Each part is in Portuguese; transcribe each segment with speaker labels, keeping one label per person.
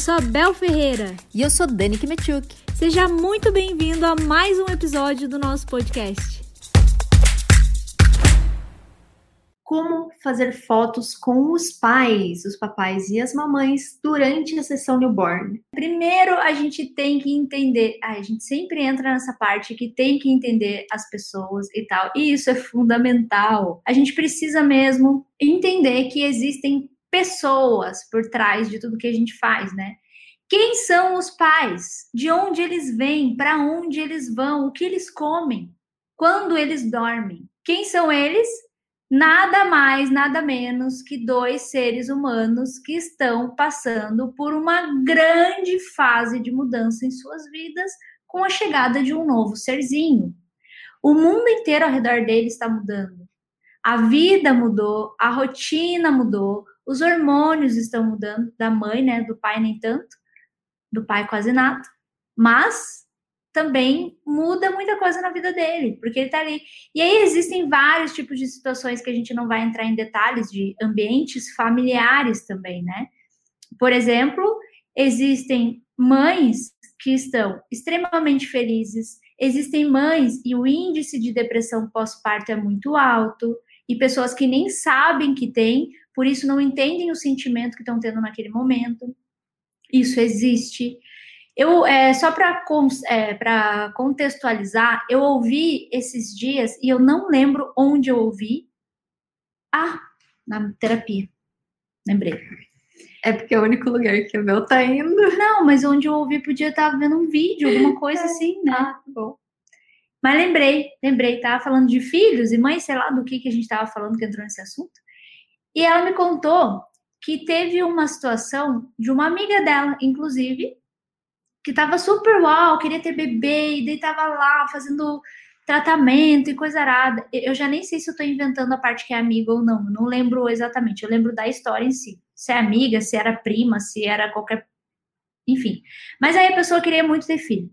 Speaker 1: sou a Bel Ferreira.
Speaker 2: E eu sou Dani Kimetchuk.
Speaker 1: Seja muito bem-vindo a mais um episódio do nosso podcast.
Speaker 2: Como fazer fotos com os pais, os papais e as mamães durante a sessão newborn?
Speaker 1: Primeiro, a gente tem que entender. A gente sempre entra nessa parte que tem que entender as pessoas e tal. E isso é fundamental. A gente precisa mesmo entender que existem pessoas por trás de tudo que a gente faz, né? Quem são os pais? De onde eles vêm? Para onde eles vão? O que eles comem? Quando eles dormem? Quem são eles? nada mais, nada menos que dois seres humanos que estão passando por uma grande fase de mudança em suas vidas com a chegada de um novo serzinho. O mundo inteiro ao redor dele está mudando. A vida mudou, a rotina mudou, os hormônios estão mudando, da mãe, né, do pai nem tanto, do pai quase nada. Mas também muda muita coisa na vida dele, porque ele tá ali. E aí existem vários tipos de situações que a gente não vai entrar em detalhes, de ambientes familiares também, né? Por exemplo, existem mães que estão extremamente felizes, existem mães e o índice de depressão pós-parto é muito alto, e pessoas que nem sabem que tem, por isso não entendem o sentimento que estão tendo naquele momento. Isso existe. Eu, é, só para é, contextualizar, eu ouvi esses dias, e eu não lembro onde eu ouvi. Ah, na terapia. Lembrei.
Speaker 2: É porque é o único lugar que a Bel tá indo.
Speaker 1: Não, mas onde eu ouvi podia estar vendo um vídeo, alguma coisa assim, né?
Speaker 2: Ah, bom.
Speaker 1: Mas lembrei, lembrei, tava falando de filhos e mães, sei lá do que, que a gente tava falando que entrou nesse assunto. E ela me contou que teve uma situação de uma amiga dela, inclusive, que tava super uau, queria ter bebê, e daí tava lá fazendo tratamento e coisa arada. Eu já nem sei se eu tô inventando a parte que é amiga ou não, não lembro exatamente, eu lembro da história em si. Se é amiga, se era prima, se era qualquer. Enfim. Mas aí a pessoa queria muito ter filho.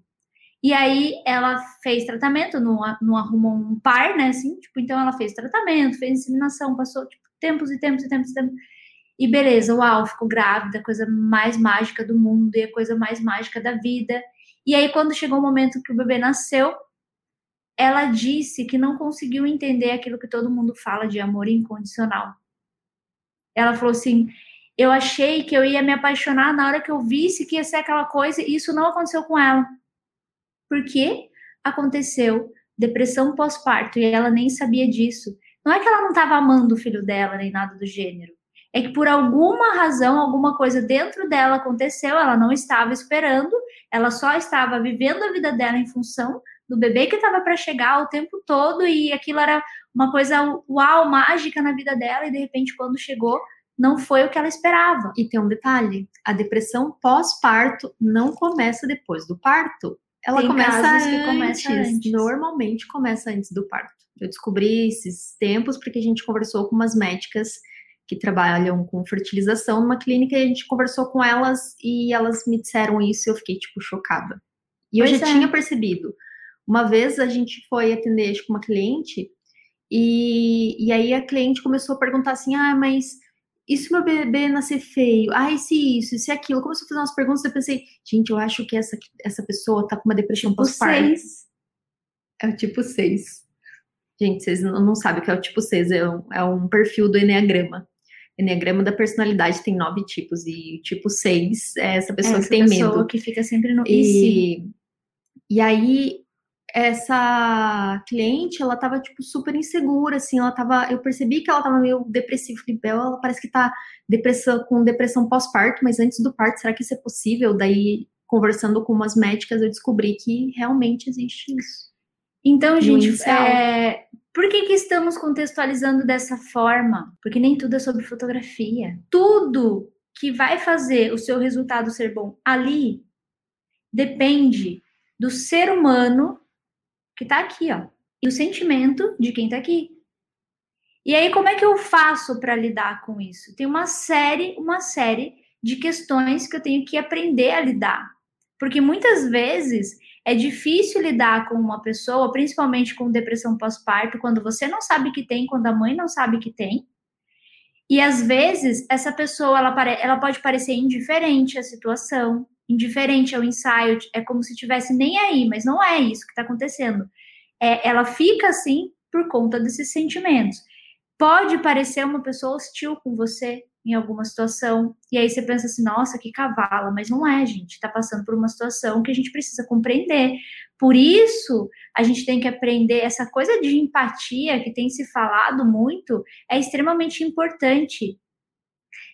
Speaker 1: E aí ela fez tratamento, não, não arrumou um par, né? Assim, tipo, então ela fez tratamento, fez inseminação, passou tipo, tempos e tempos e tempos e tempos. E beleza, uau, ficou grávida, coisa mais mágica do mundo e a coisa mais mágica da vida. E aí, quando chegou o momento que o bebê nasceu, ela disse que não conseguiu entender aquilo que todo mundo fala de amor incondicional. Ela falou assim: eu achei que eu ia me apaixonar na hora que eu visse que ia ser aquela coisa, e isso não aconteceu com ela. Por quê? Aconteceu depressão pós-parto e ela nem sabia disso. Não é que ela não estava amando o filho dela, nem nada do gênero é que por alguma razão, alguma coisa dentro dela aconteceu, ela não estava esperando, ela só estava vivendo a vida dela em função do bebê que estava para chegar o tempo todo e aquilo era uma coisa uau, mágica na vida dela e de repente quando chegou não foi o que ela esperava.
Speaker 2: E tem um detalhe, a depressão pós-parto não começa depois do parto. Ela
Speaker 1: tem
Speaker 2: começa
Speaker 1: antes, começa antes.
Speaker 2: Normalmente começa antes do parto. Eu descobri esses tempos porque a gente conversou com umas médicas que trabalham com fertilização numa clínica e a gente conversou com elas e elas me disseram isso e eu fiquei, tipo, chocada. E pois eu já é. tinha percebido. Uma vez a gente foi atender, acho que uma cliente, e, e aí a cliente começou a perguntar assim, ah, mas e se meu bebê nascer feio? Ah, e se isso, e se aquilo? Começou a fazer umas perguntas e eu pensei, gente, eu acho que essa, essa pessoa tá com uma depressão tipo pós-parto. É o tipo 6. Gente, vocês não sabem o que é o tipo 6, é um, é um perfil do Enneagrama. Enneagrama da personalidade tem nove tipos, e o tipo seis é essa pessoa é essa que tem pessoa medo.
Speaker 1: que fica sempre no.
Speaker 2: E, e aí, essa cliente, ela tava, tipo, super insegura, assim, ela tava, eu percebi que ela tava meio depressiva, falei, ela parece que tá depressão, com depressão pós-parto, mas antes do parto, será que isso é possível? Daí, conversando com umas médicas, eu descobri que realmente existe isso.
Speaker 1: Então, gente, é, por que, que estamos contextualizando dessa forma? Porque nem tudo é sobre fotografia. Tudo que vai fazer o seu resultado ser bom ali depende do ser humano que tá aqui, ó, e o sentimento de quem tá aqui. E aí, como é que eu faço para lidar com isso? Tem uma série, uma série de questões que eu tenho que aprender a lidar. Porque muitas vezes é difícil lidar com uma pessoa, principalmente com depressão pós-parto, quando você não sabe que tem, quando a mãe não sabe que tem. E às vezes essa pessoa ela, ela pode parecer indiferente à situação, indiferente ao ensaio, é como se tivesse nem aí, mas não é isso que está acontecendo. É, ela fica assim por conta desses sentimentos. Pode parecer uma pessoa hostil com você em alguma situação, e aí você pensa assim, nossa, que cavala, mas não é, gente, está passando por uma situação que a gente precisa compreender. Por isso, a gente tem que aprender essa coisa de empatia que tem se falado muito, é extremamente importante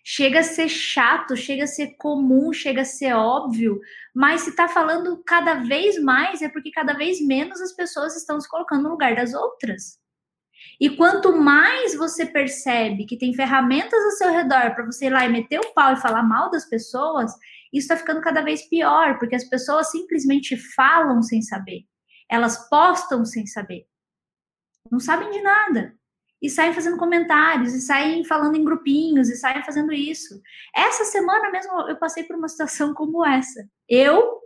Speaker 1: chega a ser chato, chega a ser comum, chega a ser óbvio, mas se está falando cada vez mais é porque cada vez menos as pessoas estão se colocando no lugar das outras. E quanto mais você percebe que tem ferramentas ao seu redor para você ir lá e meter o pau e falar mal das pessoas, isso está ficando cada vez pior, porque as pessoas simplesmente falam sem saber. Elas postam sem saber. Não sabem de nada e saem fazendo comentários, e saem falando em grupinhos, e saem fazendo isso. Essa semana mesmo eu passei por uma situação como essa. Eu,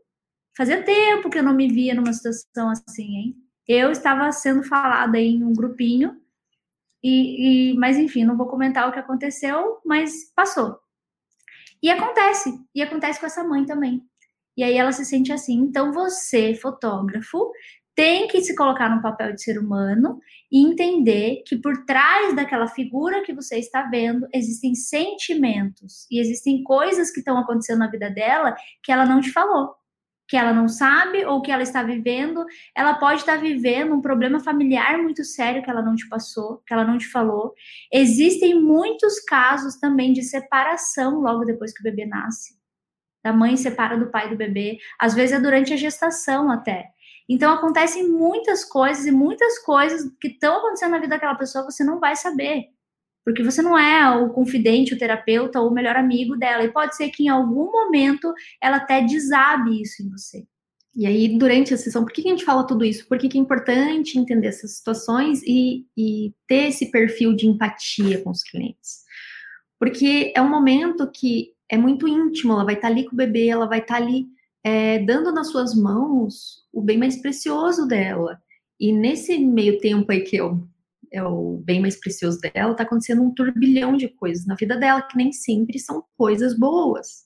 Speaker 1: fazia tempo que eu não me via numa situação assim, hein? Eu estava sendo falada em um grupinho, e, e mas enfim, não vou comentar o que aconteceu, mas passou. E acontece, e acontece com essa mãe também. E aí ela se sente assim. Então você, fotógrafo, tem que se colocar no papel de ser humano e entender que por trás daquela figura que você está vendo existem sentimentos e existem coisas que estão acontecendo na vida dela que ela não te falou, que ela não sabe ou que ela está vivendo. Ela pode estar vivendo um problema familiar muito sério que ela não te passou, que ela não te falou. Existem muitos casos também de separação logo depois que o bebê nasce. A mãe separa do pai do bebê, às vezes é durante a gestação até. Então acontecem muitas coisas e muitas coisas que estão acontecendo na vida daquela pessoa você não vai saber. Porque você não é o confidente, o terapeuta ou o melhor amigo dela. E pode ser que em algum momento ela até desabe isso em você.
Speaker 2: E aí, durante a sessão, por que a gente fala tudo isso? Porque que é importante entender essas situações e, e ter esse perfil de empatia com os clientes. Porque é um momento que é muito íntimo, ela vai estar ali com o bebê, ela vai estar ali é, dando nas suas mãos o bem mais precioso dela. E nesse meio tempo aí que é o bem mais precioso dela, tá acontecendo um turbilhão de coisas na vida dela que nem sempre são coisas boas.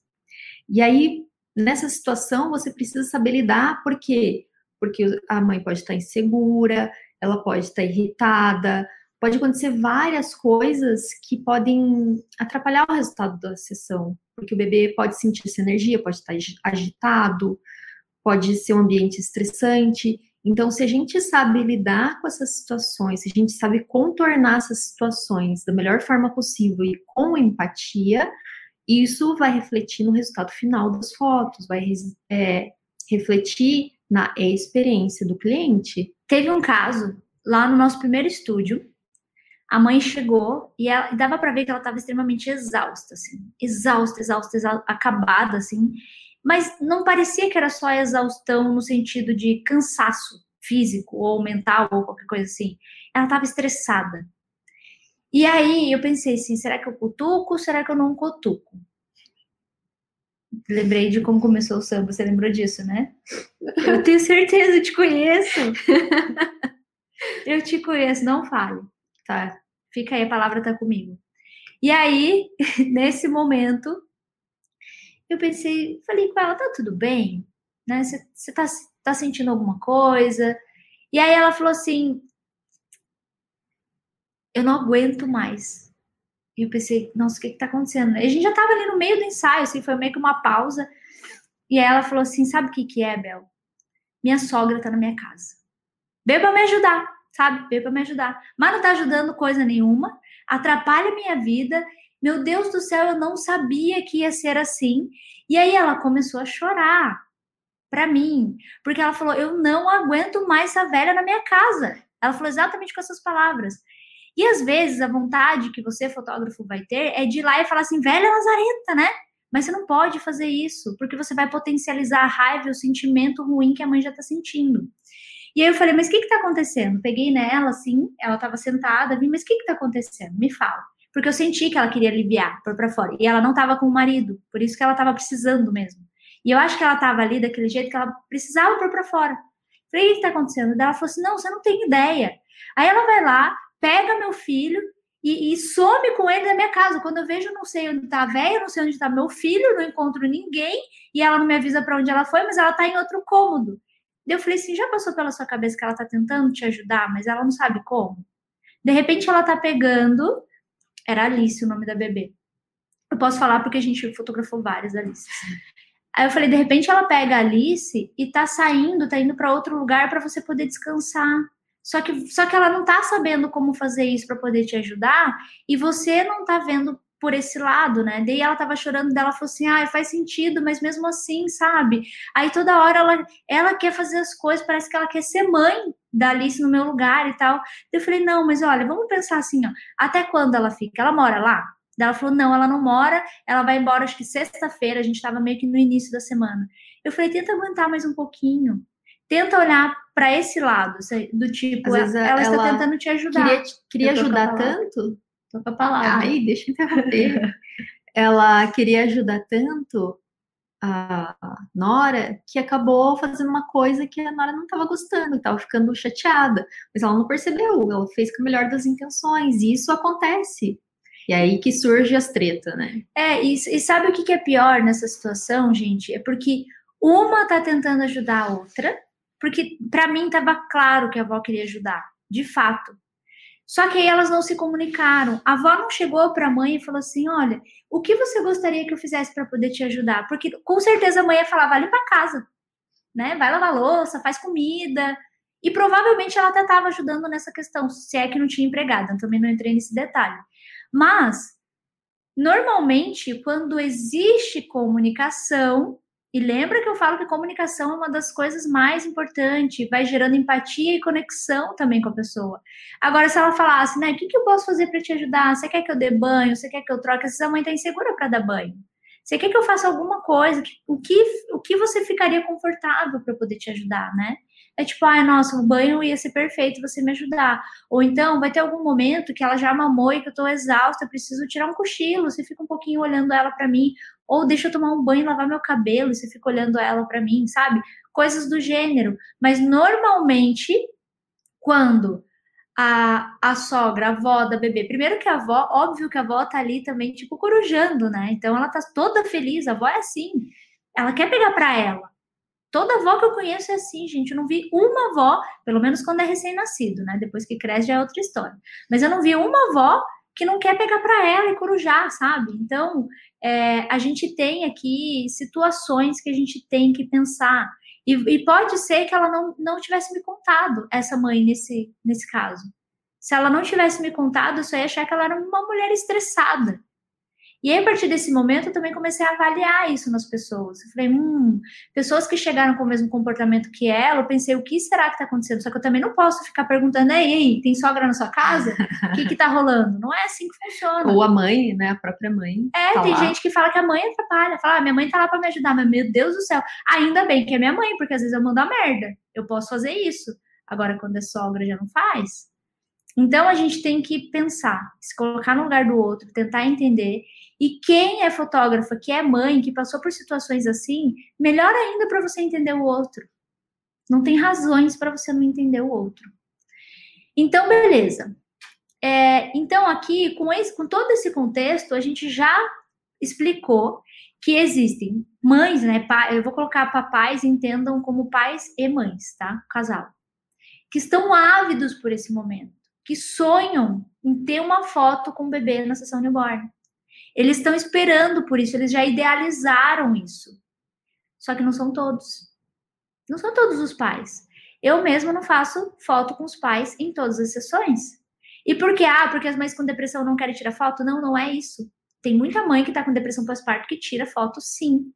Speaker 2: E aí, nessa situação, você precisa saber lidar, por quê? Porque a mãe pode estar insegura, ela pode estar irritada, pode acontecer várias coisas que podem atrapalhar o resultado da sessão porque o bebê pode sentir essa energia, pode estar agitado, pode ser um ambiente estressante. Então, se a gente sabe lidar com essas situações, se a gente sabe contornar essas situações da melhor forma possível e com empatia, isso vai refletir no resultado final das fotos, vai é, refletir na experiência do cliente.
Speaker 1: Teve um caso lá no nosso primeiro estúdio a mãe chegou e, ela, e dava para ver que ela estava extremamente exausta, assim, exausta, exausta, exausta, acabada, assim. Mas não parecia que era só exaustão no sentido de cansaço físico ou mental ou qualquer coisa assim. Ela estava estressada. E aí eu pensei assim, será que eu cutuco? Será que eu não cutuco? Lembrei de como começou o samba, você lembrou disso, né? Eu tenho certeza, eu te conheço. eu te conheço, não fale, tá? Fica aí, a palavra tá comigo. E aí, nesse momento, eu pensei, falei com ela, tá tudo bem? Né? Você tá, tá sentindo alguma coisa? E aí ela falou assim, eu não aguento mais. E eu pensei, nossa, o que que tá acontecendo? E a gente já tava ali no meio do ensaio, assim, foi meio que uma pausa. E aí ela falou assim, sabe o que que é, Bel? Minha sogra tá na minha casa. Beba me ajudar sabe? Veio para me ajudar. Mas não tá ajudando coisa nenhuma, atrapalha minha vida. Meu Deus do céu, eu não sabia que ia ser assim. E aí ela começou a chorar para mim, porque ela falou: "Eu não aguento mais essa velha na minha casa". Ela falou exatamente com essas palavras. E às vezes a vontade que você, fotógrafo, vai ter é de ir lá e falar assim: "Velha lazarenta, né?" Mas você não pode fazer isso, porque você vai potencializar a raiva e o sentimento ruim que a mãe já está sentindo. E aí eu falei, mas o que que tá acontecendo? Peguei nela, assim, ela tava sentada, vi, mas o que que tá acontecendo? Me fala. Porque eu senti que ela queria aliviar, pôr pra fora. E ela não tava com o marido, por isso que ela tava precisando mesmo. E eu acho que ela tava ali daquele jeito que ela precisava pôr pra fora. Falei, o que que tá acontecendo? Daí ela falou assim, não, você não tem ideia. Aí ela vai lá, pega meu filho e, e, some com ele da minha casa. Quando eu vejo, eu não sei onde tá a velha, não sei onde tá meu filho, não encontro ninguém, e ela não me avisa para onde ela foi, mas ela tá em outro cômodo. Eu falei assim: já passou pela sua cabeça que ela tá tentando te ajudar, mas ela não sabe como? De repente ela tá pegando. Era Alice o nome da bebê. Eu posso falar porque a gente fotografou várias Alice. Aí eu falei, de repente ela pega a Alice e tá saindo, tá indo para outro lugar para você poder descansar. Só que, só que ela não tá sabendo como fazer isso para poder te ajudar e você não tá vendo por esse lado, né? Daí ela tava chorando dela, falou assim: "Ah, faz sentido, mas mesmo assim, sabe? Aí toda hora ela ela quer fazer as coisas, parece que ela quer ser mãe da Alice no meu lugar e tal". Eu falei: "Não, mas olha, vamos pensar assim, ó, até quando ela fica? Ela mora lá?" Daí ela falou: "Não, ela não mora, ela vai embora acho que sexta-feira, a gente tava meio que no início da semana". Eu falei: "Tenta aguentar mais um pouquinho" tenta olhar para esse lado, do tipo, ela, ela, está tentando te ajudar.
Speaker 2: Queria, queria ajudar tanto?
Speaker 1: Tô com a palavra.
Speaker 2: Ai, deixa eu interromper. ela queria ajudar tanto a Nora que acabou fazendo uma coisa que a Nora não estava gostando, estava ficando chateada, mas ela não percebeu, ela fez com a melhor das intenções, e isso acontece. E aí que surge as tretas, né?
Speaker 1: É, e, e sabe o que, que é pior nessa situação, gente? É porque uma tá tentando ajudar a outra, porque para mim estava claro que a avó queria ajudar, de fato. Só que aí elas não se comunicaram. A avó não chegou para a mãe e falou assim: Olha, o que você gostaria que eu fizesse para poder te ajudar? Porque com certeza a mãe ia falar: Vai para casa, né? Vai lavar louça, faz comida. E provavelmente ela até estava ajudando nessa questão, se é que não tinha empregada. Eu também não entrei nesse detalhe. Mas, normalmente, quando existe comunicação, e lembra que eu falo que comunicação é uma das coisas mais importantes, vai gerando empatia e conexão também com a pessoa. Agora, se ela falasse, né, o que, que eu posso fazer para te ajudar? Você quer que eu dê banho? Você quer que eu troque? Vezes a mãe está insegura para dar banho. Você quer que eu faça alguma coisa? O que, o que você ficaria confortável para poder te ajudar, né? É tipo, ai, ah, nossa, o banho ia ser perfeito você me ajudar. Ou então, vai ter algum momento que ela já mamou e que eu tô exausta, preciso tirar um cochilo, você fica um pouquinho olhando ela para mim. Ou deixa eu tomar um banho e lavar meu cabelo, e você fica olhando ela para mim, sabe? Coisas do gênero. Mas normalmente, quando a, a sogra, a avó da bebê. Primeiro que a avó, óbvio que a avó tá ali também, tipo, corujando, né? Então ela tá toda feliz, a avó é assim. Ela quer pegar para ela. Toda avó que eu conheço é assim, gente. Eu não vi uma avó, pelo menos quando é recém-nascido, né? Depois que cresce já é outra história. Mas eu não vi uma avó que não quer pegar para ela e corujar, sabe? Então, é, a gente tem aqui situações que a gente tem que pensar. E, e, pode ser que ela não, não tivesse me contado, essa mãe, nesse, nesse caso. Se ela não tivesse me contado, eu só ia achar que ela era uma mulher estressada. E aí, a partir desse momento, eu também comecei a avaliar isso nas pessoas. Eu falei, hum, pessoas que chegaram com o mesmo comportamento que ela, eu pensei, o que será que está acontecendo? Só que eu também não posso ficar perguntando, ei, ei tem sogra na sua casa? O que que tá rolando? Não é assim que funciona.
Speaker 2: Ou a mãe, né, a própria mãe.
Speaker 1: É, tá tem lá. gente que fala que a mãe atrapalha. Fala, ah, minha mãe tá lá para me ajudar, mas meu Deus do céu. Ainda bem que é minha mãe, porque às vezes eu mando a merda. Eu posso fazer isso. Agora, quando é sogra, já não faz. Então, a gente tem que pensar, se colocar no lugar do outro, tentar entender e quem é fotógrafa, que é mãe, que passou por situações assim, melhor ainda para você entender o outro. Não tem razões para você não entender o outro. Então, beleza. É, então, aqui, com, esse, com todo esse contexto, a gente já explicou que existem mães, né? eu vou colocar papais, entendam como pais e mães, tá? Casal. Que estão ávidos por esse momento, que sonham em ter uma foto com o bebê na sessão newborn. Eles estão esperando por isso, eles já idealizaram isso. Só que não são todos. Não são todos os pais. Eu mesma não faço foto com os pais em todas as sessões. E por que? Ah, porque as mães com depressão não querem tirar foto? Não, não é isso. Tem muita mãe que tá com depressão pós-parto que tira foto sim.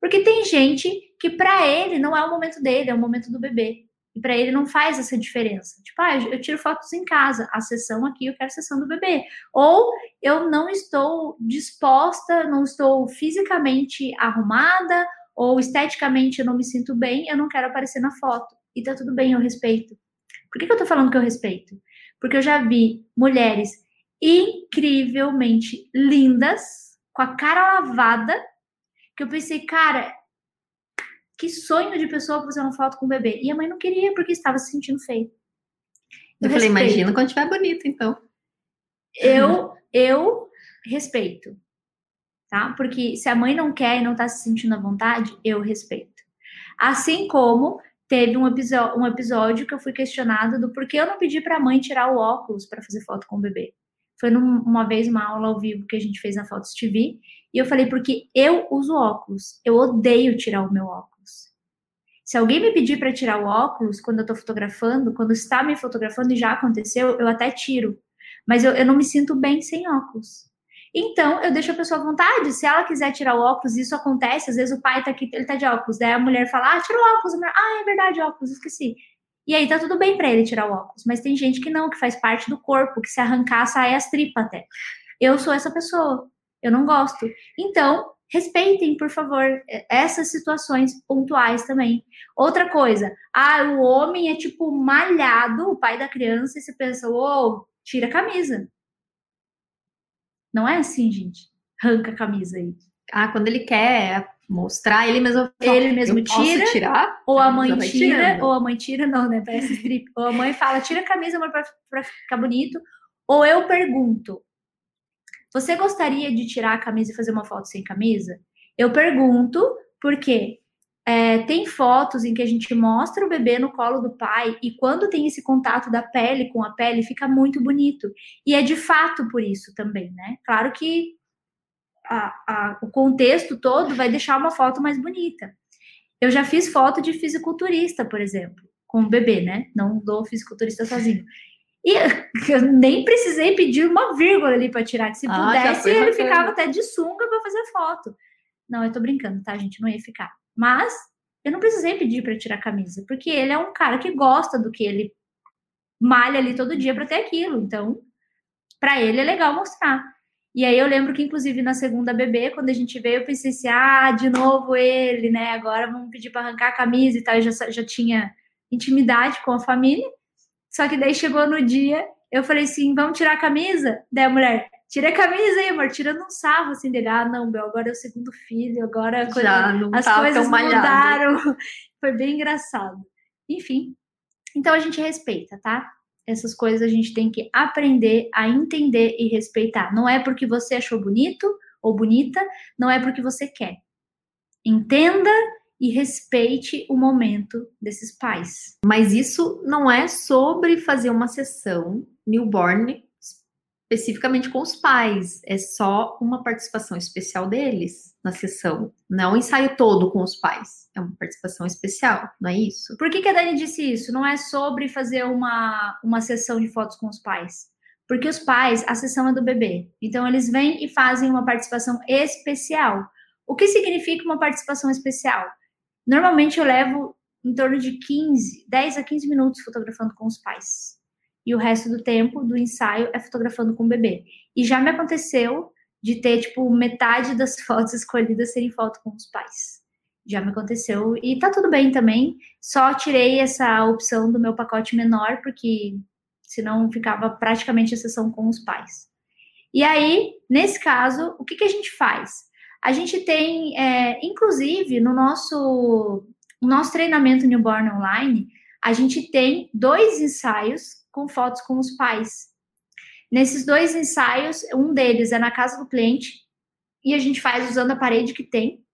Speaker 1: Porque tem gente que para ele não é o momento dele, é o momento do bebê. E para ele não faz essa diferença. Tipo, ah, eu tiro fotos em casa, a sessão aqui eu quero a sessão do bebê. Ou eu não estou disposta, não estou fisicamente arrumada, ou esteticamente eu não me sinto bem, eu não quero aparecer na foto. E tá tudo bem, eu respeito. Por que, que eu tô falando que eu respeito? Porque eu já vi mulheres incrivelmente lindas, com a cara lavada, que eu pensei, cara, que sonho de pessoa fazer uma foto com o bebê. E a mãe não queria porque estava se sentindo feio.
Speaker 2: Eu, eu falei, imagina quando estiver bonito, então.
Speaker 1: Eu, eu respeito, tá? Porque se a mãe não quer e não tá se sentindo à vontade, eu respeito. Assim como teve um, um episódio que eu fui questionada do porquê eu não pedi para a mãe tirar o óculos para fazer foto com o bebê. Foi num, uma vez uma aula ao vivo que a gente fez na Fotos TV, e eu falei porque eu uso óculos, eu odeio tirar o meu óculos. Se alguém me pedir para tirar o óculos quando eu estou fotografando, quando está me fotografando e já aconteceu, eu até tiro. Mas eu, eu não me sinto bem sem óculos. Então, eu deixo a pessoa à vontade. Se ela quiser tirar o óculos, isso acontece. Às vezes o pai tá aqui, ele tá de óculos. Daí a mulher fala, ah, tira o óculos. Ah, é verdade, óculos, esqueci. E aí tá tudo bem para ele tirar o óculos. Mas tem gente que não, que faz parte do corpo, que se arrancar, sai as tripas até. Eu sou essa pessoa. Eu não gosto. Então, respeitem, por favor, essas situações pontuais também. Outra coisa, ah, o homem é tipo malhado, o pai da criança, e você pensa, ô, oh, tira a camisa. Não é assim, gente. Arranca a camisa aí.
Speaker 2: Ah, quando ele quer mostrar, ele mesmo
Speaker 1: ele mesmo tira, tirar, ou a mãe tira, ou a mãe tira, não, né? Parece strip. ou a mãe fala, tira a camisa, pra ficar bonito. Ou eu pergunto, você gostaria de tirar a camisa e fazer uma foto sem camisa? Eu pergunto porque é, tem fotos em que a gente mostra o bebê no colo do pai e quando tem esse contato da pele com a pele fica muito bonito. E é de fato por isso também, né? Claro que a, a, o contexto todo vai deixar uma foto mais bonita. Eu já fiz foto de fisiculturista, por exemplo, com o bebê, né? Não dou fisiculturista sozinho. E eu nem precisei pedir uma vírgula ali para tirar, que se ah, pudesse, ele ficava até de sunga para fazer foto. Não, eu tô brincando, tá, gente? Não ia ficar. Mas eu não precisei pedir para tirar a camisa, porque ele é um cara que gosta do que ele malha ali todo dia para ter aquilo. Então, para ele é legal mostrar. E aí eu lembro que, inclusive, na segunda bebê, quando a gente veio, eu pensei assim, ah, de novo ele, né? Agora vamos pedir para arrancar a camisa e tal. Eu já, já tinha intimidade com a família. Só que daí chegou no dia, eu falei assim, vamos tirar a camisa? Daí a mulher, tira a camisa aí, amor, tirando um sarro assim dele. Ah, não, Bel, agora é o segundo filho, agora
Speaker 2: Já, não
Speaker 1: as coisas mudaram. Foi bem engraçado. Enfim, então a gente respeita, tá? Essas coisas a gente tem que aprender a entender e respeitar. Não é porque você achou bonito ou bonita, não é porque você quer. Entenda e respeite o momento desses pais.
Speaker 2: Mas isso não é sobre fazer uma sessão newborn especificamente com os pais, é só uma participação especial deles na sessão, não o ensaio todo com os pais, é uma participação especial, não é isso?
Speaker 1: Por que, que a Dani disse isso? Não é sobre fazer uma, uma sessão de fotos com os pais. Porque os pais, a sessão é do bebê. Então, eles vêm e fazem uma participação especial. O que significa uma participação especial? Normalmente eu levo em torno de 15, 10 a 15 minutos fotografando com os pais. E o resto do tempo do ensaio é fotografando com o bebê. E já me aconteceu de ter, tipo, metade das fotos escolhidas serem foto com os pais. Já me aconteceu. E tá tudo bem também. Só tirei essa opção do meu pacote menor, porque senão ficava praticamente a sessão com os pais. E aí, nesse caso, o que, que a gente faz? A gente tem, é, inclusive, no nosso, no nosso treinamento Newborn Online, a gente tem dois ensaios com fotos com os pais. Nesses dois ensaios, um deles é na casa do cliente e a gente faz usando a parede que tem,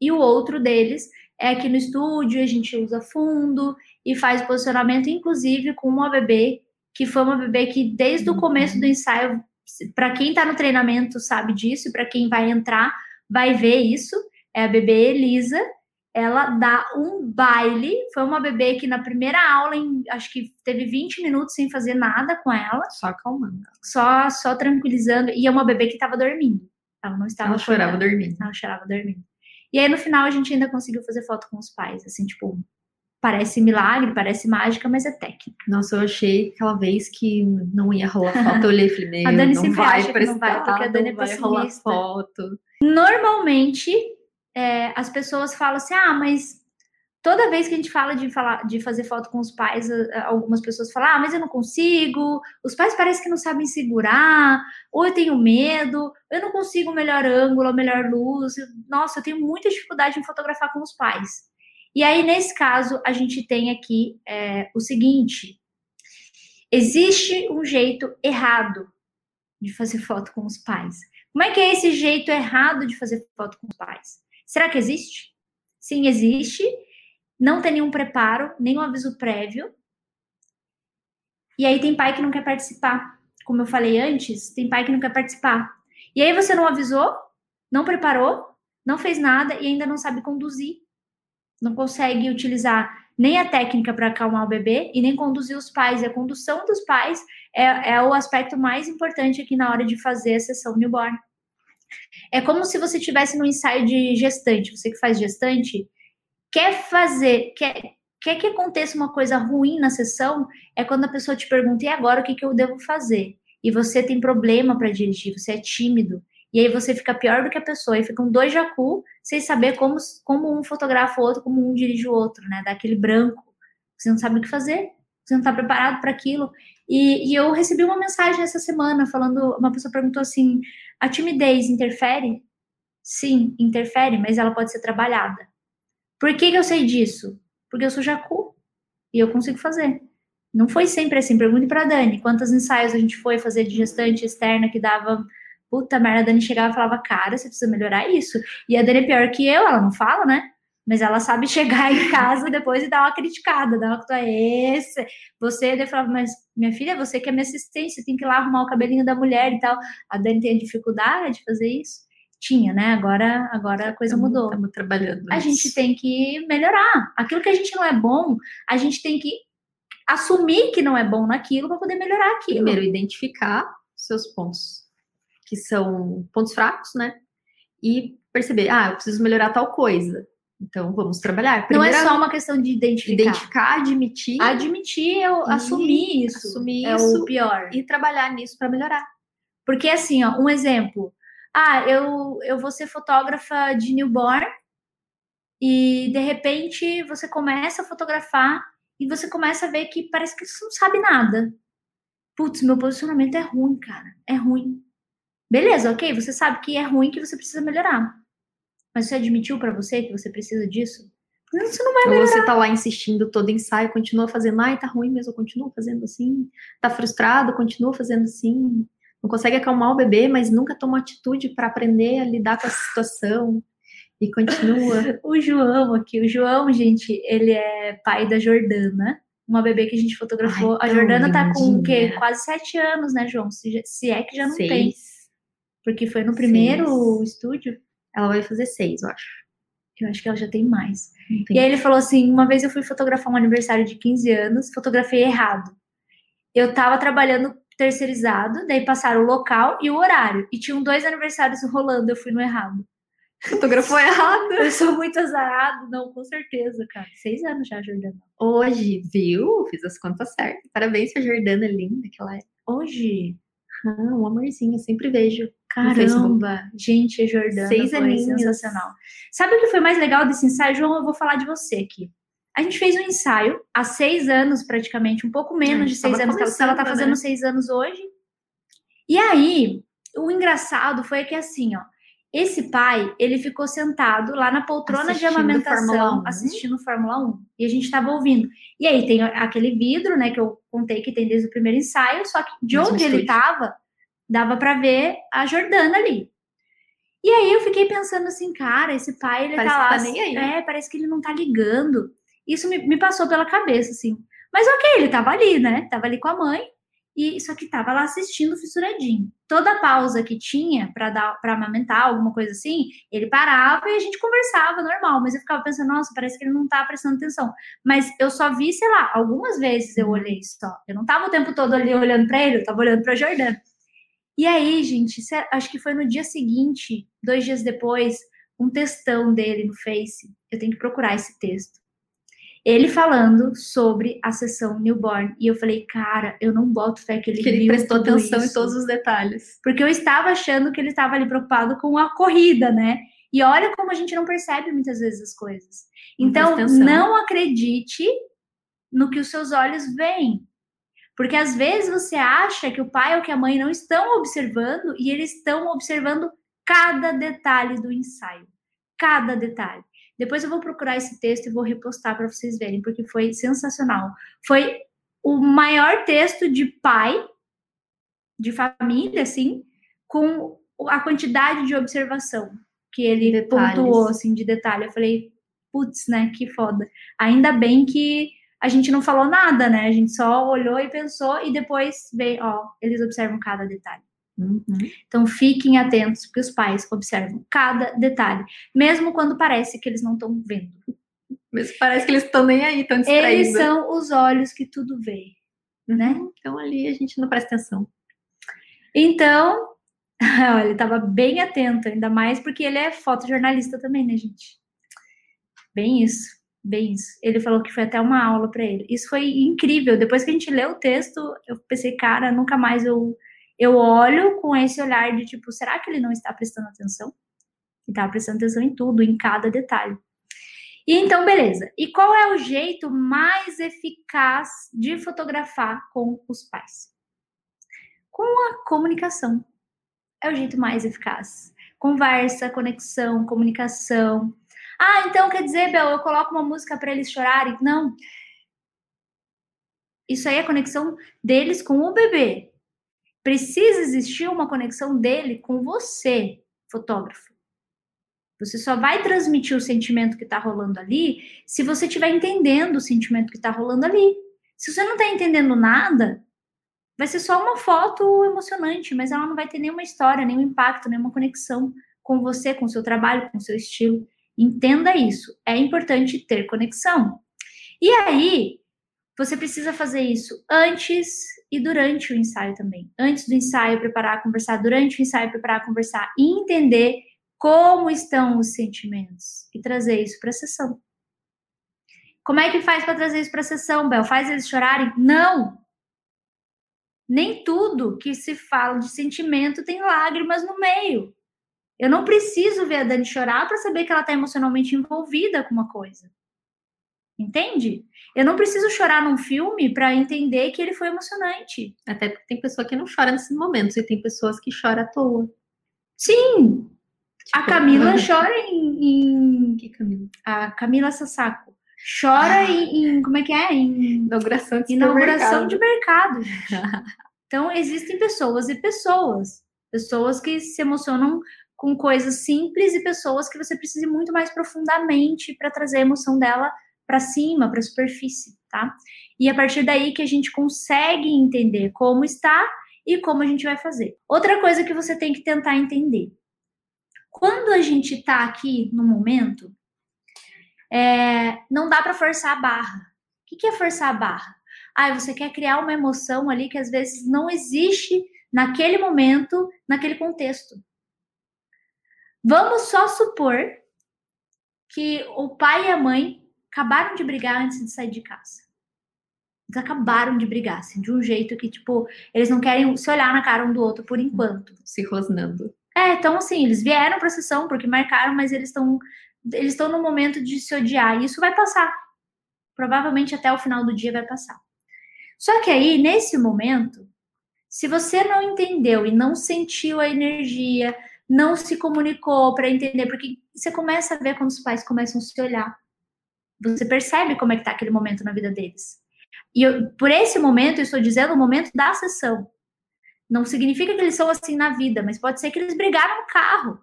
Speaker 1: e o outro deles é aqui no estúdio, a gente usa fundo e faz posicionamento, inclusive com uma bebê, que foi uma bebê que desde o começo do ensaio para quem está no treinamento sabe disso, e para quem vai entrar vai ver isso. É a bebê Elisa. Ela dá um baile. Foi uma bebê que na primeira aula, em, acho que teve 20 minutos sem fazer nada com ela.
Speaker 2: Só acalmando.
Speaker 1: Só, só tranquilizando. E é uma bebê que estava dormindo. Ela não estava.
Speaker 2: Ela chorava dormindo.
Speaker 1: Ela chorava dormindo. E aí no final a gente ainda conseguiu fazer foto com os pais, assim, tipo, parece milagre, parece mágica, mas é técnica.
Speaker 2: Nossa, eu achei aquela vez que não ia rolar foto, eu olhei e falei, meu,
Speaker 1: a Dani
Speaker 2: não vai
Speaker 1: acha prestar, não vai, porque a Dani é
Speaker 2: vai rolar foto.
Speaker 1: Normalmente, é, as pessoas falam assim, ah, mas toda vez que a gente fala de, falar, de fazer foto com os pais, algumas pessoas falam, ah, mas eu não consigo, os pais parecem que não sabem segurar, ou eu tenho medo, eu não consigo o melhor ângulo, a melhor luz, nossa, eu tenho muita dificuldade em fotografar com os pais. E aí, nesse caso, a gente tem aqui é, o seguinte: existe um jeito errado de fazer foto com os pais. Como é que é esse jeito errado de fazer foto com os pais? Será que existe? Sim, existe. Não tem nenhum preparo, nenhum aviso prévio. E aí tem pai que não quer participar. Como eu falei antes, tem pai que não quer participar. E aí você não avisou, não preparou, não fez nada e ainda não sabe conduzir. Não consegue utilizar nem a técnica para acalmar o bebê e nem conduzir os pais. E a condução dos pais é, é o aspecto mais importante aqui na hora de fazer a sessão newborn. É como se você tivesse no ensaio de gestante, você que faz gestante, quer fazer, quer, quer que aconteça uma coisa ruim na sessão, é quando a pessoa te pergunta, e agora o que, que eu devo fazer? E você tem problema para dirigir, você é tímido, e aí você fica pior do que a pessoa, e ficam dois jacu sem saber como, como um fotografa o outro, como um dirige o outro, né? Dá aquele branco. Você não sabe o que fazer, você não está preparado para aquilo. E, e, eu recebi uma mensagem essa semana falando, uma pessoa perguntou assim, a timidez interfere? Sim, interfere, mas ela pode ser trabalhada. Por que, que eu sei disso? Porque eu sou jacu e eu consigo fazer. Não foi sempre assim. Pergunte para Dani quantos ensaios a gente foi fazer de gestante externa que dava Puta merda, a Dani chegava e falava, cara, você precisa melhorar isso. E a Dani é pior que eu, ela não fala, né? Mas ela sabe chegar em casa depois e dar uma criticada, dar uma esse. Você, eu falava, mas minha filha, você que é minha assistente, tem que ir lá arrumar o cabelinho da mulher e tal. A Dani tem dificuldade de fazer isso? Tinha, né? Agora, agora a coisa mudou.
Speaker 2: Estamos trabalhando.
Speaker 1: A gente tem que melhorar. Aquilo que a gente não é bom, a gente tem que assumir que não é bom naquilo para poder melhorar aquilo.
Speaker 2: Primeiro, identificar seus pontos que são pontos fracos, né? E perceber, ah, eu preciso melhorar tal coisa. Então, vamos trabalhar.
Speaker 1: Primeiro, não é só uma questão de identificar.
Speaker 2: Identificar, admitir.
Speaker 1: Admitir, eu assumir isso.
Speaker 2: Assumir
Speaker 1: é
Speaker 2: isso.
Speaker 1: o pior.
Speaker 2: E trabalhar nisso para melhorar.
Speaker 1: Porque, assim, ó, um exemplo. Ah, eu, eu vou ser fotógrafa de newborn e, de repente, você começa a fotografar e você começa a ver que parece que você não sabe nada. Putz, meu posicionamento é ruim, cara. É ruim. Beleza, ok, você sabe que é ruim, que você precisa melhorar. Mas você admitiu para você que você precisa disso? Você não vai melhorar.
Speaker 2: Ou você tá lá insistindo todo ensaio, continua fazendo, ai, tá ruim, mas eu continuo fazendo assim. Tá frustrado, continua fazendo assim. Não consegue acalmar o bebê, mas nunca toma atitude para aprender a lidar com a situação. E continua.
Speaker 1: o João aqui, o João, gente, ele é pai da Jordana, uma bebê que a gente fotografou. Ai, a Jordana tá com o quê? Quase sete anos, né, João? Se, se é que já não
Speaker 2: Seis.
Speaker 1: tem. Porque foi no primeiro
Speaker 2: Seis.
Speaker 1: estúdio.
Speaker 2: Ela vai fazer seis, eu acho.
Speaker 1: Eu acho que ela já tem mais. E aí ele falou assim: uma vez eu fui fotografar um aniversário de 15 anos, fotografei errado. Eu tava trabalhando terceirizado, daí passaram o local e o horário. E tinham dois aniversários rolando, eu fui no errado.
Speaker 2: Fotografou errado.
Speaker 1: Eu sou muito azarado, não, com certeza, cara. Seis anos já, Jordana.
Speaker 2: Hoje, viu? Fiz as contas certas. Parabéns pra Jordana, linda que ela é.
Speaker 1: Hoje?
Speaker 2: Ah, um amorzinho, eu sempre vejo.
Speaker 1: Caramba, gente, a Jordana
Speaker 2: Seis
Speaker 1: foi
Speaker 2: aninhos.
Speaker 1: sensacional. Sabe o que foi mais legal desse ensaio, João? Eu vou falar de você aqui. A gente fez um ensaio há seis anos, praticamente, um pouco menos
Speaker 2: É,
Speaker 1: de seis anos, ela tá fazendo
Speaker 2: né?
Speaker 1: seis anos hoje. E aí, o engraçado foi que assim, ó, esse pai, ele ficou sentado lá na poltrona de
Speaker 2: Assistindo Fórmula
Speaker 1: amamentação,
Speaker 2: 1.
Speaker 1: assistindo Fórmula 1. E a gente tava ouvindo. E aí tem aquele vidro, né, que eu contei que tem desde o primeiro ensaio, só que de onde ele
Speaker 2: estúdio.
Speaker 1: tava, dava pra ver a Jordana ali. E aí eu fiquei pensando assim, cara, esse pai, ele
Speaker 2: Parece
Speaker 1: tá
Speaker 2: que
Speaker 1: lá.
Speaker 2: tá nem aí.
Speaker 1: É, parece que ele não tá ligando. Isso me, me passou pela cabeça, assim. Mas ok, ele tava ali, né? Tava ali com a mãe. E só que tava lá assistindo fissuradinho. Toda pausa que tinha pra dar para amamentar, alguma coisa assim, ele parava e a gente conversava normal, mas eu ficava pensando, nossa, parece que ele não tá prestando atenção. Mas eu só vi, sei lá, algumas vezes eu olhei só. Eu não tava o tempo todo ali olhando pra ele, eu tava olhando pra Jordana. E aí, gente, sé- acho que foi no dia seguinte, dois dias depois, um textão dele no Face. Eu tenho que procurar esse texto. Ele falando sobre a sessão newborn. E eu falei, cara, eu não boto fé que ele,
Speaker 2: Que ele prestou atenção em
Speaker 1: isso.
Speaker 2: todos os detalhes.
Speaker 1: Porque eu estava achando que ele estava ali preocupado com a corrida, né? E olha como a gente não percebe muitas vezes as coisas. Então, não acredite no que os seus olhos veem. Porque às vezes você acha que o pai ou que a mãe não estão observando e eles estão observando cada detalhe do ensaio. Cada detalhe. Depois eu vou procurar esse texto e vou repostar para vocês verem, porque foi sensacional. Foi o maior texto de pai de família, assim, com a quantidade de observação que ele Detalhes. pontuou, assim, de detalhe. Eu falei, putz, né, que foda. Ainda bem que a gente não falou nada, né? A gente só olhou e pensou e depois veio, ó, eles observam cada detalhe. Uhum. Então fiquem atentos, porque os pais observam cada detalhe, mesmo quando parece que eles não estão vendo.
Speaker 2: Mas parece que eles estão nem aí, estão distraídos.
Speaker 1: Eles são os olhos que tudo vê, né?
Speaker 2: Uhum. Então ali a gente não presta atenção.
Speaker 1: Então, olha, ele estava bem atento, ainda mais porque ele é fotojornalista também, né, gente? Bem isso, isso. Ele falou que foi até uma aula para ele. Isso foi incrível. Depois que a gente leu o texto, eu pensei, cara, nunca mais eu eu olho com esse olhar de tipo, será que ele não está prestando atenção? E está prestando atenção em tudo, em cada detalhe. E então, beleza. E qual é o jeito mais eficaz de fotografar com os pais? Com a comunicação. É o jeito mais eficaz. Conversa, conexão, comunicação. Ah, então quer dizer, Bel, eu coloco uma música para eles chorarem? Não. Isso aí é a conexão deles com o bebê. Precisa existir uma conexão dele com você, fotógrafo. Você só vai transmitir o sentimento que está rolando ali se você estiver entendendo o sentimento que está rolando ali. Se você não está entendendo nada, vai ser só uma foto emocionante, mas ela não vai ter nenhuma história, nenhum impacto, nenhuma conexão com você, com o seu trabalho, com o seu estilo. Entenda isso. É importante ter conexão. E aí, você precisa fazer isso antes e durante o ensaio também. Antes do ensaio, preparar, conversar, durante o ensaio, preparar, conversar e entender como estão os sentimentos e trazer isso para a sessão. Como é que faz para trazer isso para a sessão, Bel? Faz eles chorarem? Não! Nem tudo que se fala de sentimento tem lágrimas no meio. Eu não preciso ver a Dani chorar para saber que ela está emocionalmente envolvida com uma coisa. Entende? Eu não preciso chorar num filme para entender que ele foi emocionante.
Speaker 2: Até porque tem pessoa que não chora nesses momentos e tem pessoas que choram à toa.
Speaker 1: Sim, Tipo, a Camila chora em,
Speaker 2: em, Que Camila?
Speaker 1: A Camila Sassaco. Chora ah. em, em, Como é que é? Em
Speaker 2: inauguração de
Speaker 1: Inauguração de mercado. então, existem pessoas e pessoas. Pessoas que se emocionam com coisas simples e pessoas que você precisa ir muito mais profundamente para trazer a emoção dela para cima, para a superfície, tá? E a partir daí que a gente consegue entender como está e como a gente vai fazer. Outra coisa que você tem que tentar entender quando a gente está aqui no momento, é, não dá para forçar a barra. O que é forçar a barra? Ah, você quer criar uma emoção ali que às vezes não existe naquele momento, naquele contexto. Vamos só supor que o pai e a mãe acabaram de brigar antes de sair de casa. Eles acabaram de brigar, assim, de um jeito que, tipo, eles não querem se olhar na cara um do outro por enquanto.
Speaker 2: Se rosnando.
Speaker 1: É, então assim, eles vieram para a sessão porque marcaram, mas eles estão eles estão no momento de se odiar e isso vai passar. Provavelmente até o final do dia vai passar. Só que aí, nesse momento, se você não entendeu e não sentiu a energia, não se comunicou para entender, porque você começa a ver quando os pais começam a se olhar. Você percebe como é que tá aquele momento na vida deles. E eu, por esse momento, eu estou dizendo o momento da sessão. Não significa que eles são assim na vida, mas pode ser que eles brigaram no carro.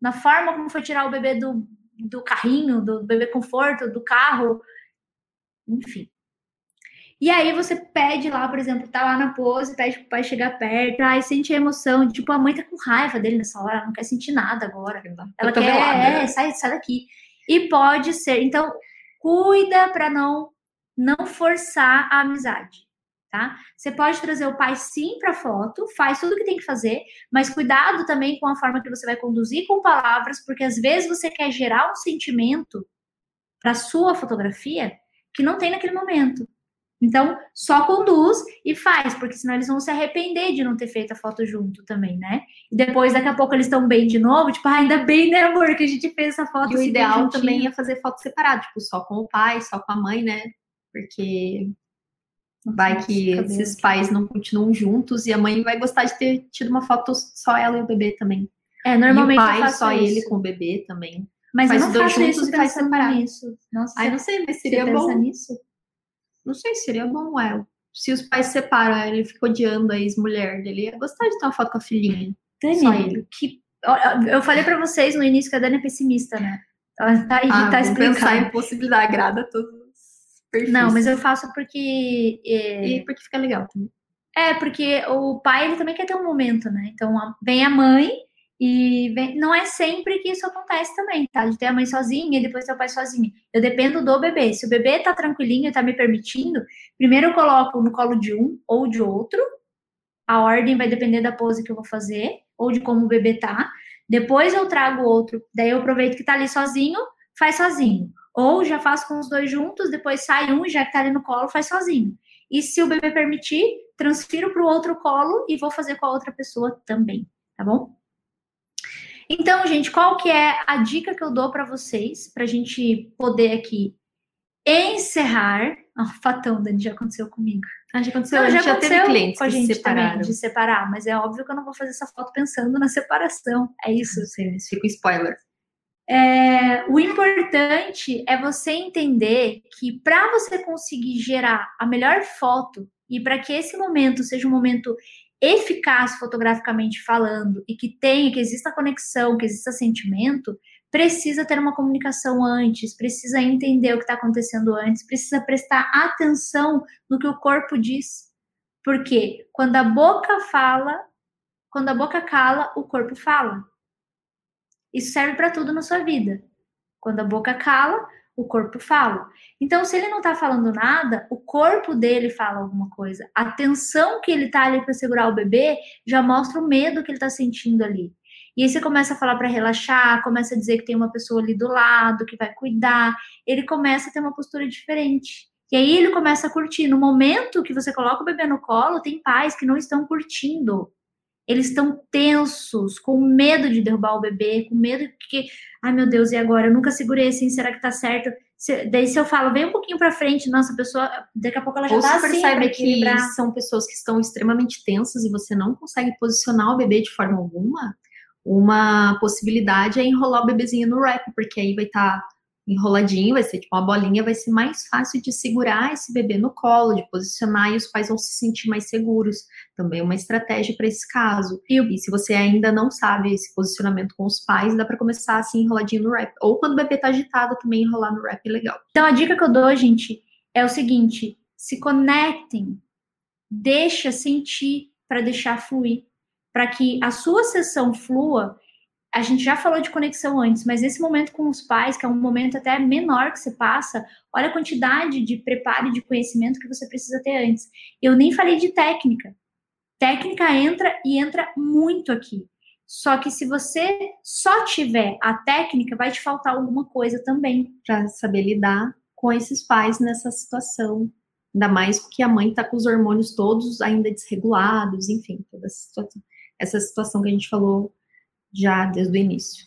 Speaker 1: Na forma como foi tirar o bebê do, do carrinho, do bebê conforto, do carro. Enfim. E aí você pede lá, por exemplo, tá lá na pose, pede pro pai chegar perto, aí sente a emoção, tipo, a mãe tá com raiva dele nessa hora, ela não quer sentir nada agora. Ela quer, é, sai, sai daqui. E pode ser, então, cuida para não não forçar a amizade tá? Você pode trazer o pai sim para foto, faz tudo o que tem que fazer, mas cuidado também com a forma que você vai conduzir com palavras, porque às vezes você quer gerar um sentimento para sua fotografia que não tem naquele momento. Então, só conduz e faz, porque senão eles vão se arrepender de não ter feito a foto junto também, né? E depois, daqui a pouco, eles estão bem de novo, tipo, ah, ainda bem, né, amor, que a gente fez essa foto.
Speaker 2: E o ideal também é fazer foto separada, tipo, só com o pai, só com a mãe, né? Porque Vai que esses pais não continuam juntos e a mãe vai gostar de ter tido uma foto só ela e o bebê também.
Speaker 1: É, normalmente
Speaker 2: e o pai só isso. ele com o bebê também.
Speaker 1: Mas faz os dois juntos e faz separado. Nisso.
Speaker 2: Nossa, Ai, não sei, mas seria bom. Nisso? Não sei, seria bom, El. se os pais se separam, ele fica odiando a ex-mulher dele, ia gostar de ter uma foto com a filhinha.
Speaker 1: Dani,
Speaker 2: Só ele.
Speaker 1: que eu falei para vocês no início que a Dani é pessimista, né? Ela tá,
Speaker 2: ah,
Speaker 1: tá
Speaker 2: explicando. pensar em possibilidade, agrada a todos os
Speaker 1: perfis. Não, mas eu faço porque...
Speaker 2: É... E porque fica legal também.
Speaker 1: É, porque o pai, ele também quer ter um momento, né? Então, vem a mãe e vem... não é sempre que isso acontece também, tá? De ter a mãe sozinha e depois ter o pai sozinho. Eu dependo do bebê. Se o bebê tá tranquilinho e tá me permitindo, primeiro eu coloco no colo de um ou de outro. A ordem vai depender da pose que eu vou fazer ou de como o bebê tá. Depois eu trago outro, daí eu aproveito que tá ali sozinho, faz sozinho. Ou já faço com os dois juntos, depois sai um, já que tá ali no colo, faz sozinho. E se o bebê permitir, transfiro para o outro colo e vou fazer com a outra pessoa também, tá bom? Então, gente, qual que é a dica que eu dou para vocês, para a gente poder aqui encerrar? Oh, fatão, Dani, já aconteceu comigo.
Speaker 2: Ah, já aconteceu, Não, já, já teve clientes
Speaker 1: com a gente se também de separar, mas é óbvio que eu não vou fazer essa foto pensando na separação. É isso.
Speaker 2: Sim, fica spoiler.
Speaker 1: É, o importante é você entender que para você conseguir gerar a melhor foto e para que esse momento seja um momento eficaz fotograficamente falando e que tenha, que exista conexão, que exista sentimento, precisa ter uma comunicação antes, precisa entender o que está acontecendo antes, precisa prestar atenção no que o corpo diz. Porque quando a boca fala, quando a boca cala, o corpo fala. Isso serve para tudo na sua vida. Quando a boca cala, o corpo fala. Então, se ele não está falando nada, o corpo dele fala alguma coisa. A tensão que ele está ali para segurar o bebê já mostra o medo que ele está sentindo ali. E aí você começa a falar para relaxar, começa a dizer que tem uma pessoa ali do lado que vai cuidar. Ele começa a ter uma postura diferente. E aí ele começa a curtir. No momento que você coloca o bebê no colo, tem pais que não estão curtindo eles estão tensos, com medo de derrubar o bebê, com medo de que, ai meu Deus, e agora? Eu nunca segurei assim, será que tá certo? Se, daí se eu falo, vem um pouquinho para frente, nossa, a pessoa, daqui a pouco ela já Ou tá
Speaker 2: você assim, percebe que são pessoas que estão extremamente tensas e você não consegue posicionar o bebê de forma alguma, uma possibilidade é enrolar o bebezinho no wrap, porque aí vai estar tá enroladinho, vai ser tipo uma bolinha, vai ser mais fácil de segurar esse bebê no colo, de posicionar e os pais vão se sentir mais seguros. Também é uma estratégia para esse caso. E, se você ainda não sabe esse posicionamento com os pais, dá para começar assim enroladinho no wrap. Ou quando o bebê tá agitado, também enrolar no wrap é legal.
Speaker 1: Então a dica que eu dou, gente, é o seguinte: se conectem, deixa sentir para deixar fluir, para que a sua sessão flua a gente já falou de conexão antes, mas nesse momento com os pais, que é um momento até menor que você passa, olha a quantidade de preparo e de conhecimento que você precisa ter antes. Eu nem falei de técnica. Técnica entra e entra muito aqui. Só que se você só tiver a técnica, vai te faltar alguma coisa também.
Speaker 2: Para saber lidar com esses pais nessa situação. Ainda mais porque a mãe está com os hormônios todos ainda desregulados, enfim, toda essa situação, essa situação que a gente falou já desde o início.